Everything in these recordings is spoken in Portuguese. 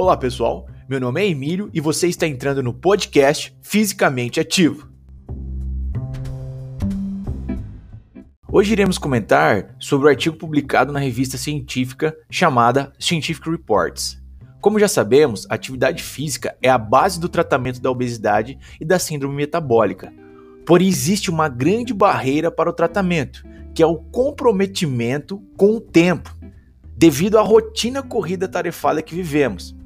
Olá pessoal, meu nome é Emílio e você está entrando no podcast Fisicamente Ativo. Hoje iremos comentar sobre o artigo publicado na revista científica chamada Scientific Reports. Como já sabemos, a atividade física é a base do tratamento da obesidade e da síndrome metabólica. Porém, existe uma grande barreira para o tratamento, que é o comprometimento com o tempo, devido à rotina corrida tarefada que vivemos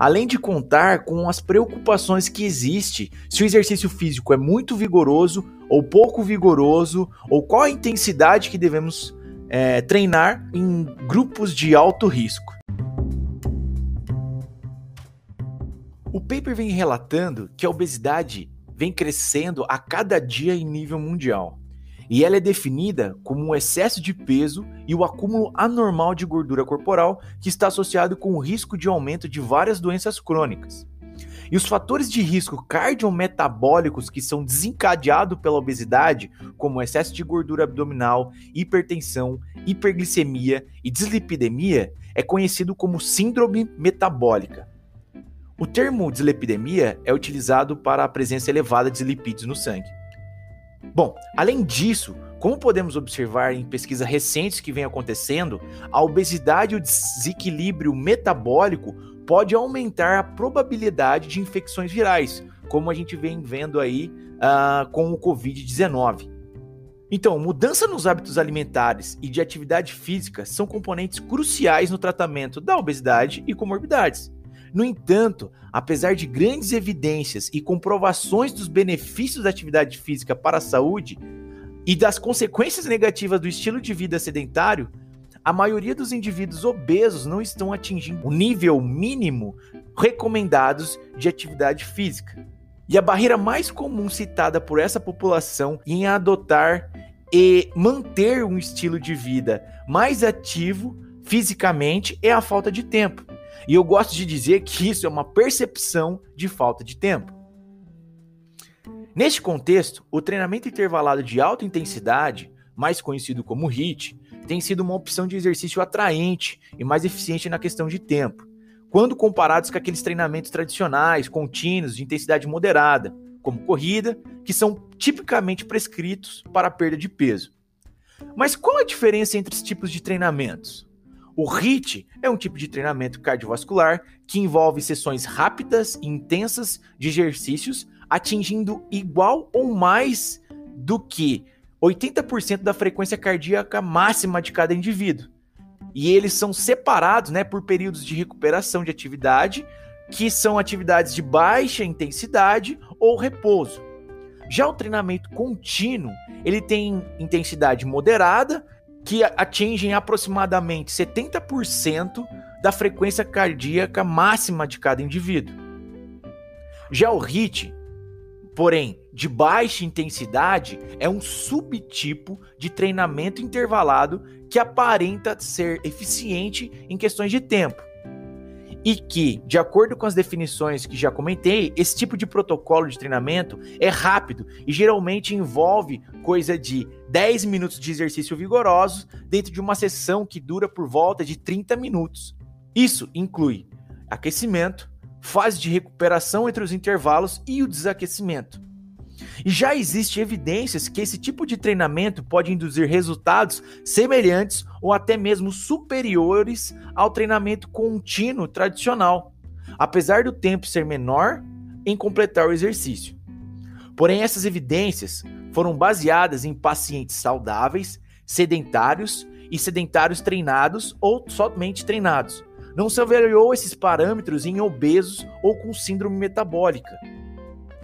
além de contar com as preocupações que existe se o exercício físico é muito vigoroso ou pouco vigoroso, ou qual a intensidade que devemos é, treinar em grupos de alto risco. O paper vem relatando que a obesidade vem crescendo a cada dia em nível mundial e ela é definida como um excesso de peso e o acúmulo anormal de gordura corporal que está associado com o risco de aumento de várias doenças crônicas. E os fatores de risco cardiometabólicos que são desencadeados pela obesidade, como excesso de gordura abdominal, hipertensão, hiperglicemia e dislipidemia, é conhecido como síndrome metabólica. O termo dislipidemia é utilizado para a presença elevada de lipídios no sangue. Bom, além disso, como podemos observar em pesquisas recentes que vem acontecendo, a obesidade e o desequilíbrio metabólico pode aumentar a probabilidade de infecções virais, como a gente vem vendo aí uh, com o Covid-19. Então, mudança nos hábitos alimentares e de atividade física são componentes cruciais no tratamento da obesidade e comorbidades. No entanto, apesar de grandes evidências e comprovações dos benefícios da atividade física para a saúde e das consequências negativas do estilo de vida sedentário, a maioria dos indivíduos obesos não estão atingindo o nível mínimo recomendados de atividade física. E a barreira mais comum citada por essa população em adotar e manter um estilo de vida mais ativo fisicamente é a falta de tempo. E eu gosto de dizer que isso é uma percepção de falta de tempo. Neste contexto, o treinamento intervalado de alta intensidade, mais conhecido como HIIT, tem sido uma opção de exercício atraente e mais eficiente na questão de tempo, quando comparados com aqueles treinamentos tradicionais, contínuos, de intensidade moderada, como corrida, que são tipicamente prescritos para a perda de peso. Mas qual a diferença entre esses tipos de treinamentos? O HIIT é um tipo de treinamento cardiovascular que envolve sessões rápidas e intensas de exercícios, atingindo igual ou mais do que 80% da frequência cardíaca máxima de cada indivíduo. E eles são separados né, por períodos de recuperação de atividade, que são atividades de baixa intensidade ou repouso. Já o treinamento contínuo, ele tem intensidade moderada que atingem aproximadamente 70% da frequência cardíaca máxima de cada indivíduo. Já o HIIT, porém, de baixa intensidade, é um subtipo de treinamento intervalado que aparenta ser eficiente em questões de tempo e que, de acordo com as definições que já comentei, esse tipo de protocolo de treinamento é rápido e geralmente envolve coisa de 10 minutos de exercício vigoroso dentro de uma sessão que dura por volta de 30 minutos. Isso inclui aquecimento, fase de recuperação entre os intervalos e o desaquecimento. E já existe evidências que esse tipo de treinamento pode induzir resultados semelhantes ou até mesmo superiores ao treinamento contínuo tradicional, apesar do tempo ser menor em completar o exercício. Porém, essas evidências foram baseadas em pacientes saudáveis, sedentários e sedentários treinados ou somente treinados. Não se avaliou esses parâmetros em obesos ou com síndrome metabólica.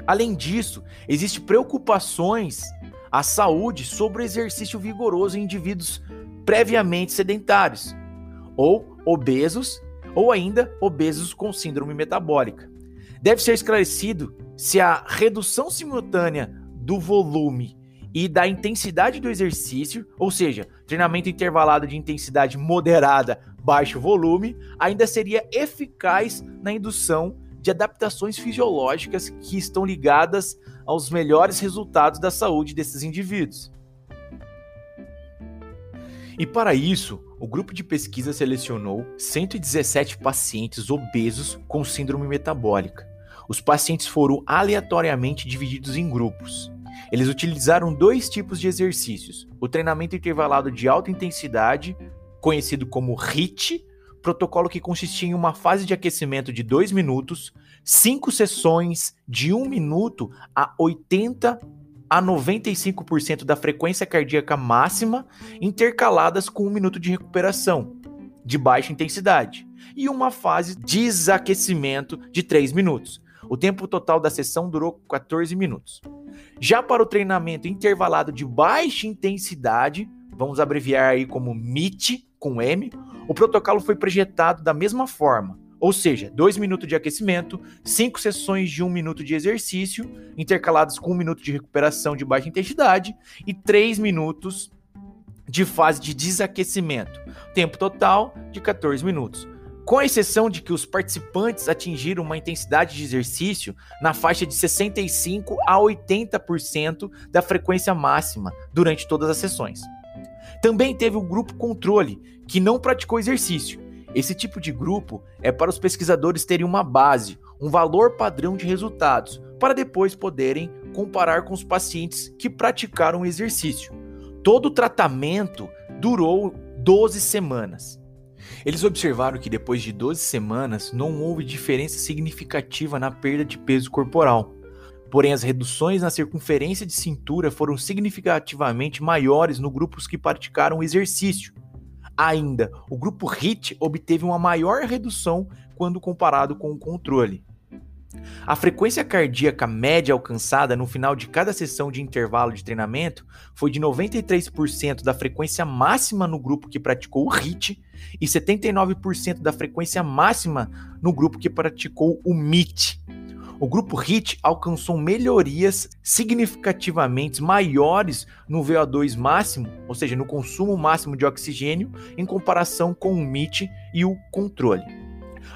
Além disso, existem preocupações à saúde sobre o exercício vigoroso em indivíduos previamente sedentários, ou obesos, ou ainda obesos com síndrome metabólica. Deve ser esclarecido se a redução simultânea do volume e da intensidade do exercício, ou seja, treinamento intervalado de intensidade moderada, baixo volume, ainda seria eficaz na indução de adaptações fisiológicas que estão ligadas aos melhores resultados da saúde desses indivíduos. E para isso, o grupo de pesquisa selecionou 117 pacientes obesos com síndrome metabólica. Os pacientes foram aleatoriamente divididos em grupos. Eles utilizaram dois tipos de exercícios: o treinamento intervalado de alta intensidade, conhecido como HIIT, protocolo que consistia em uma fase de aquecimento de 2 minutos, cinco sessões de 1 um minuto a 80 a 95% da frequência cardíaca máxima, intercaladas com um minuto de recuperação de baixa intensidade, e uma fase de desaquecimento de 3 minutos. O tempo total da sessão durou 14 minutos. Já para o treinamento intervalado de baixa intensidade, vamos abreviar aí como MIT com M, o protocolo foi projetado da mesma forma, ou seja, 2 minutos de aquecimento, 5 sessões de 1 um minuto de exercício, intercalados com 1 um minuto de recuperação de baixa intensidade e 3 minutos de fase de desaquecimento. Tempo total de 14 minutos com exceção de que os participantes atingiram uma intensidade de exercício na faixa de 65 a 80% da frequência máxima durante todas as sessões. Também teve o grupo controle, que não praticou exercício. Esse tipo de grupo é para os pesquisadores terem uma base, um valor padrão de resultados, para depois poderem comparar com os pacientes que praticaram exercício. Todo o tratamento durou 12 semanas. Eles observaram que depois de 12 semanas não houve diferença significativa na perda de peso corporal. Porém, as reduções na circunferência de cintura foram significativamente maiores no grupos que praticaram exercício. Ainda, o grupo HIT obteve uma maior redução quando comparado com o controle. A frequência cardíaca média alcançada no final de cada sessão de intervalo de treinamento foi de 93% da frequência máxima no grupo que praticou o HIIT e 79% da frequência máxima no grupo que praticou o MIT. O grupo HIT alcançou melhorias significativamente maiores no VO2 máximo, ou seja, no consumo máximo de oxigênio, em comparação com o MIT e o controle.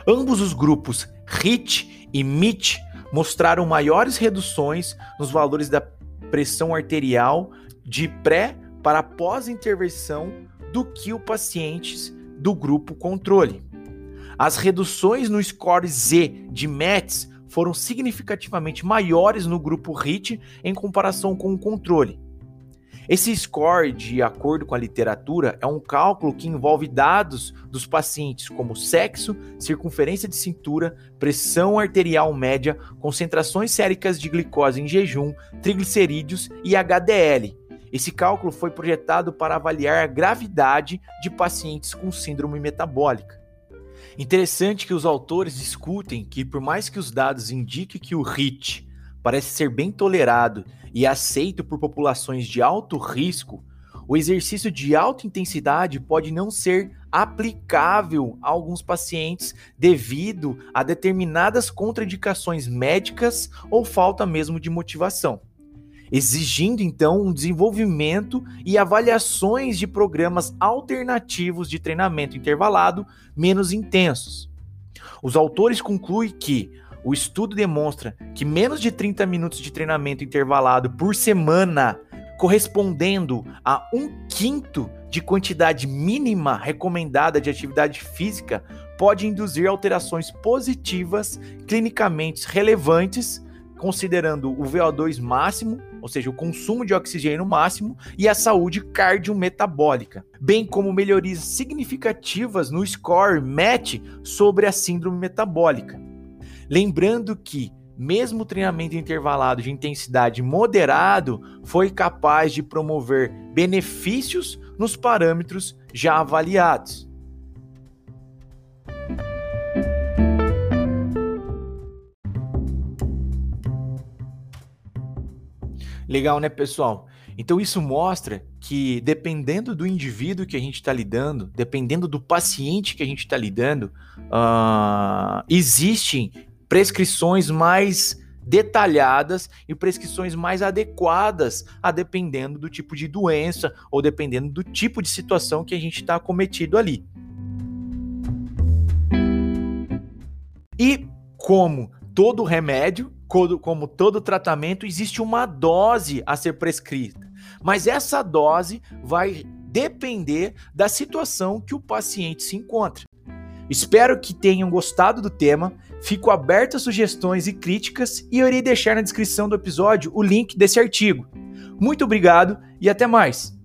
Ambos os grupos HIT e MIT mostraram maiores reduções nos valores da pressão arterial de pré para pós-intervenção do que os pacientes do grupo controle. As reduções no score Z de METS foram significativamente maiores no grupo HIT em comparação com o controle. Esse score, de acordo com a literatura, é um cálculo que envolve dados dos pacientes como sexo, circunferência de cintura, pressão arterial média, concentrações séricas de glicose em jejum, triglicerídeos e HDL. Esse cálculo foi projetado para avaliar a gravidade de pacientes com síndrome metabólica. Interessante que os autores discutem que, por mais que os dados indiquem que o HIT parece ser bem tolerado e aceito por populações de alto risco, o exercício de alta intensidade pode não ser aplicável a alguns pacientes devido a determinadas contraindicações médicas ou falta mesmo de motivação, exigindo então um desenvolvimento e avaliações de programas alternativos de treinamento intervalado menos intensos. Os autores concluem que o estudo demonstra que menos de 30 minutos de treinamento intervalado por semana, correspondendo a um quinto de quantidade mínima recomendada de atividade física, pode induzir alterações positivas clinicamente relevantes, considerando o VO2 máximo, ou seja, o consumo de oxigênio máximo e a saúde cardiometabólica, bem como melhorias significativas no score MET sobre a síndrome metabólica. Lembrando que, mesmo o treinamento intervalado de intensidade moderado foi capaz de promover benefícios nos parâmetros já avaliados. Legal, né, pessoal? Então isso mostra que dependendo do indivíduo que a gente está lidando, dependendo do paciente que a gente está lidando, uh, existem prescrições mais detalhadas e prescrições mais adequadas a dependendo do tipo de doença ou dependendo do tipo de situação que a gente está cometido ali. E como todo remédio, como todo tratamento, existe uma dose a ser prescrita. Mas essa dose vai depender da situação que o paciente se encontra. Espero que tenham gostado do tema. Fico aberto a sugestões e críticas e eu irei deixar na descrição do episódio o link desse artigo. Muito obrigado e até mais!